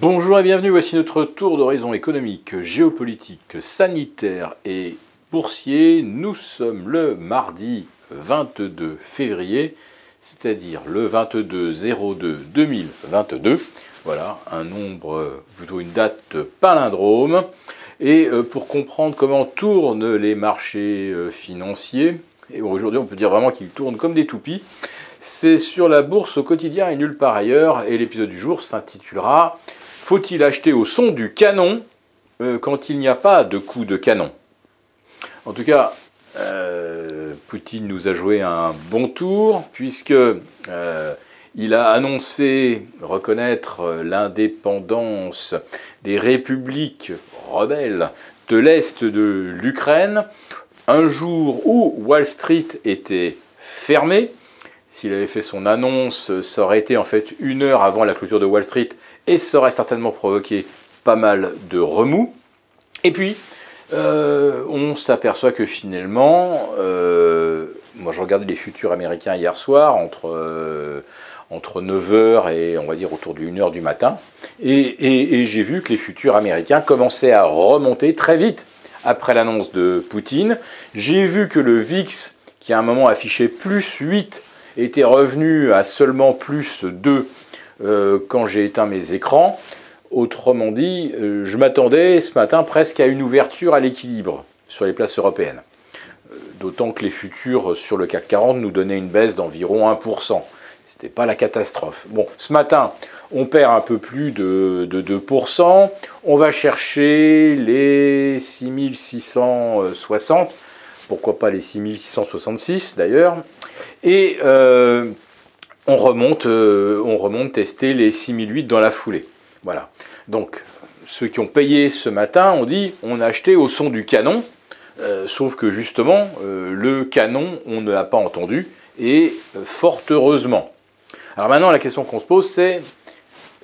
Bonjour et bienvenue, voici notre tour d'horizon économique, géopolitique, sanitaire et boursier. Nous sommes le mardi 22 février, c'est-à-dire le 22-02-2022. Voilà, un nombre, plutôt une date palindrome. Et euh, pour comprendre comment tournent les marchés euh, financiers, et aujourd'hui on peut dire vraiment qu'ils tournent comme des toupies, c'est sur la bourse au quotidien et nulle part ailleurs. Et l'épisode du jour s'intitulera Faut-il acheter au son du canon euh, quand il n'y a pas de coup de canon? En tout cas, Poutine nous a joué un bon tour puisque il a annoncé reconnaître l'indépendance des républiques rebelles de l'Est de l'Ukraine, un jour où Wall Street était fermé. S'il avait fait son annonce, ça aurait été en fait une heure avant la clôture de Wall Street et ça aurait certainement provoqué pas mal de remous. Et puis, euh, on s'aperçoit que finalement, euh, moi je regardais les futurs américains hier soir, entre, euh, entre 9h et on va dire autour d'une heure du matin. Et, j'ai vu que les futurs américains commençaient à remonter très vite après l'annonce de Poutine. J'ai vu que le VIX, qui à un moment affichait plus 8, était revenu à seulement plus 2 euh, quand j'ai éteint mes écrans. Autrement dit, euh, je m'attendais ce matin presque à une ouverture à l'équilibre sur les places européennes. Euh, d'autant que les futurs sur le CAC 40 nous donnaient une baisse d'environ 1%. C'était pas la catastrophe. Bon, ce matin, on perd un peu plus de, 2%. On va chercher les 6660, pourquoi pas les 6666 d'ailleurs. Et on, remonte, euh, on remonte tester les 6008 dans la foulée. Voilà. Donc, ceux qui ont payé ce matin ont dit on a acheté au son du canon. Euh, sauf que justement, le canon, on ne l'a pas entendu, et fort heureusement. Alors maintenant, la question qu'on se pose, c'est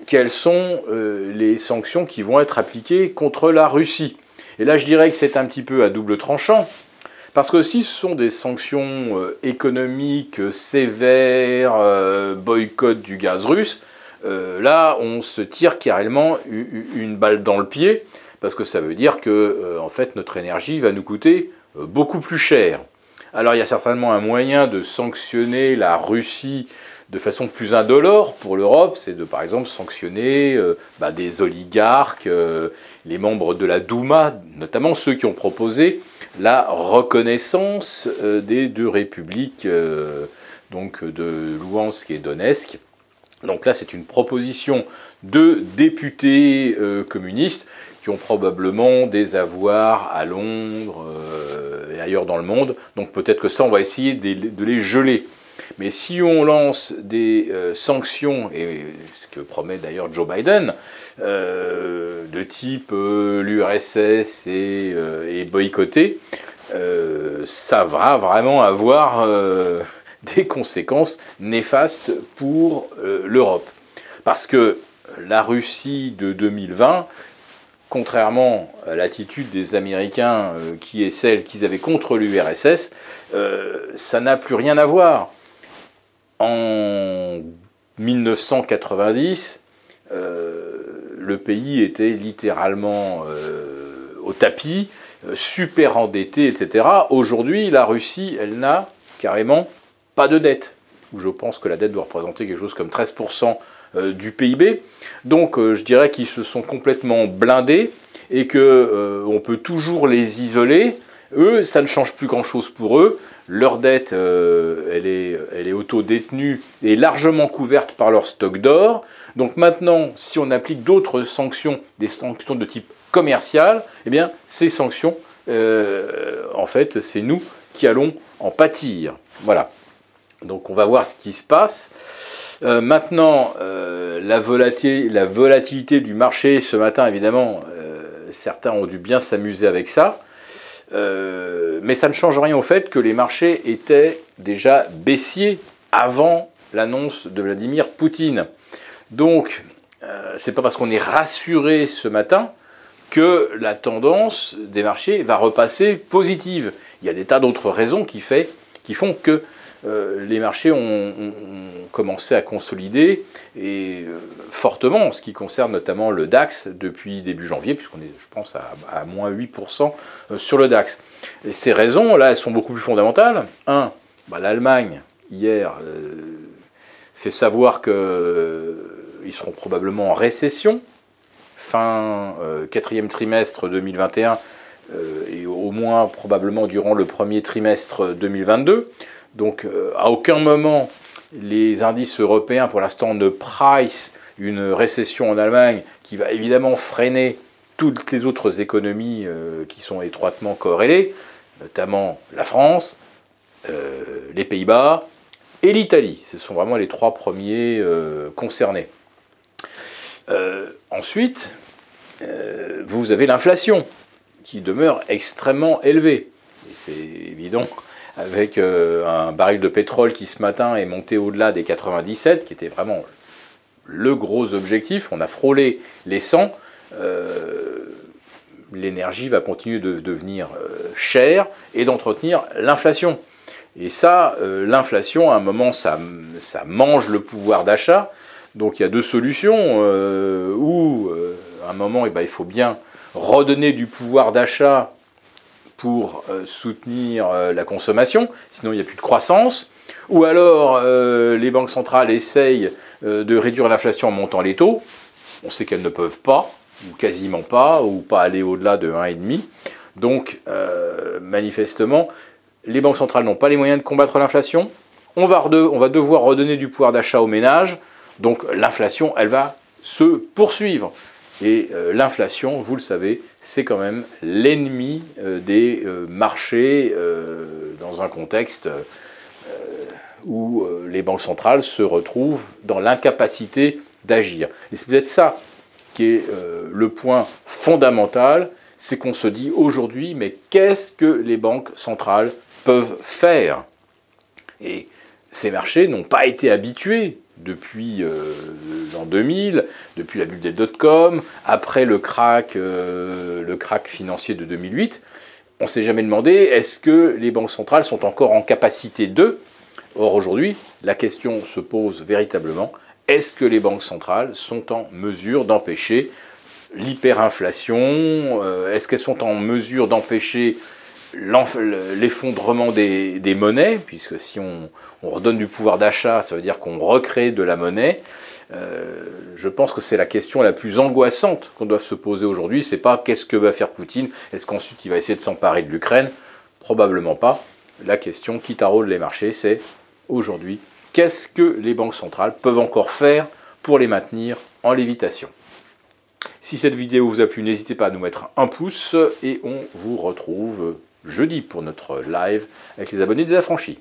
quelles sont euh, les sanctions qui vont être appliquées contre la Russie? Et là, je dirais que c'est un petit peu à double tranchant, parce que si ce sont des sanctions euh, économiques sévères, euh, boycott du gaz russe, là, on se tire carrément une balle dans le pied, parce que ça veut dire que, notre énergie va nous coûter beaucoup plus cher. Alors, il y a certainement un moyen de sanctionner la Russie de façon plus indolore pour l'Europe, c'est de par exemple sanctionner euh, bah, des oligarques, euh, les membres de la Douma, notamment ceux qui ont proposé la reconnaissance euh, des deux républiques, donc de Louhansk et Donetsk. Donc là, c'est une proposition de députés communistes qui ont probablement des avoirs à Londres et ailleurs dans le monde. Donc peut-être que ça, on va essayer de les geler. Mais si on lance des euh, sanctions, et ce que promet d'ailleurs Joe Biden, euh, de type euh, l'URSS et, boycotter, ça va vraiment avoir des conséquences néfastes pour l'Europe. Parce que la Russie de 2020, contrairement à l'attitude des Américains qui est celle qu'ils avaient contre l'URSS, ça n'a plus rien à voir en 1990, euh, le pays était littéralement euh, au tapis, euh, super endetté, etc. Aujourd'hui, la Russie, elle n'a carrément pas de dette. Je pense que la dette doit représenter quelque chose comme 13% du PIB. Donc je dirais qu'ils se sont complètement blindés et qu'on peut toujours les isoler. Eux, ça ne change plus grand-chose pour eux. Leur dette, euh, elle est, elle est auto-détenue et largement couverte par leur stock d'or. Donc maintenant, si on applique d'autres sanctions, des sanctions de type commercial, eh bien, ces sanctions, euh, en fait, c'est nous qui allons en pâtir. Voilà. Donc on va voir ce qui se passe. Euh, maintenant, la, volatilité, la, volatilité, du marché ce matin, évidemment, certains ont dû bien s'amuser avec ça. Euh, mais ça ne change rien au fait que les marchés étaient déjà baissiers avant l'annonce de Vladimir Poutine. Donc, euh, c'est pas parce qu'on est rassuré ce matin que la tendance des marchés va repasser positive. Il y a des tas d'autres raisons qui, fait, qui font que les marchés ont, commencé à consolider et fortement en ce qui concerne notamment le DAX depuis début janvier, puisqu'on est, je pense, à, moins 8% sur le DAX. Et ces raisons, là, elles sont beaucoup plus fondamentales. Un, bah, l'Allemagne, hier, fait savoir qu'ils seront probablement en récession fin quatrième trimestre 2021 euh, et au moins probablement durant le premier trimestre 2022. Donc euh, à aucun moment les indices européens pour l'instant ne price une récession en Allemagne qui va évidemment freiner toutes les autres économies euh, qui sont étroitement corrélées, notamment la France, les Pays-Bas et l'Italie. Ce sont vraiment les trois premiers concernés. ensuite, vous avez l'inflation qui demeure extrêmement élevé. Et c'est évident, avec euh, un baril de pétrole qui ce matin est monté au-delà des 97, qui était vraiment le gros objectif, on a frôlé les 100, euh, l'énergie va continuer de devenir euh, chère et d'entretenir l'inflation. Et ça, l'inflation, à un moment, ça, ça, mange le pouvoir d'achat. Donc il y a deux solutions. ou à un moment, eh ben, il faut bien redonner du pouvoir d'achat pour euh, soutenir euh, la consommation, sinon il n'y a plus de croissance, ou alors euh, les banques centrales essayent de réduire l'inflation en montant les taux, on sait qu'elles ne peuvent pas, ou quasiment pas, ou pas aller au-delà de 1,5. Donc manifestement, les banques centrales n'ont pas les moyens de combattre l'inflation, on va, on va devoir redonner du pouvoir d'achat aux ménages, donc l'inflation, elle va se poursuivre. Et euh, l'inflation, vous le savez, c'est quand même l'ennemi euh, des euh, marchés dans un contexte où les banques centrales se retrouvent dans l'incapacité d'agir. Et c'est peut-être ça qui est le point fondamental, c'est qu'on se dit aujourd'hui, mais qu'est-ce que les banques centrales peuvent faire? Et ces marchés n'ont pas été habitués depuis euh, l'an 2000, depuis la bulle des dot-com, après le crack, euh, le financier de 2008, on s'est jamais demandé est-ce que les banques centrales sont encore en capacité de? Or aujourd'hui, la question se pose véritablement est-ce que les banques centrales sont en mesure d'empêcher l'hyperinflation euh, Est-ce qu'elles sont en mesure d'empêcher l'effondrement des, monnaies, puisque si on, redonne du pouvoir d'achat, ça veut dire qu'on recrée de la monnaie. Euh, je pense que c'est la question la plus angoissante qu'on doit se poser aujourd'hui. C'est pas qu'est-ce que va faire Poutine Est-ce qu'ensuite il va essayer de s'emparer de l'Ukraine? Probablement pas. La question qui taraude les marchés, c'est aujourd'hui qu'est-ce que les banques centrales peuvent encore faire pour les maintenir en lévitation? Si cette vidéo vous a plu, n'hésitez pas à nous mettre un pouce et on vous retrouve jeudi pour notre live avec les abonnés des affranchis.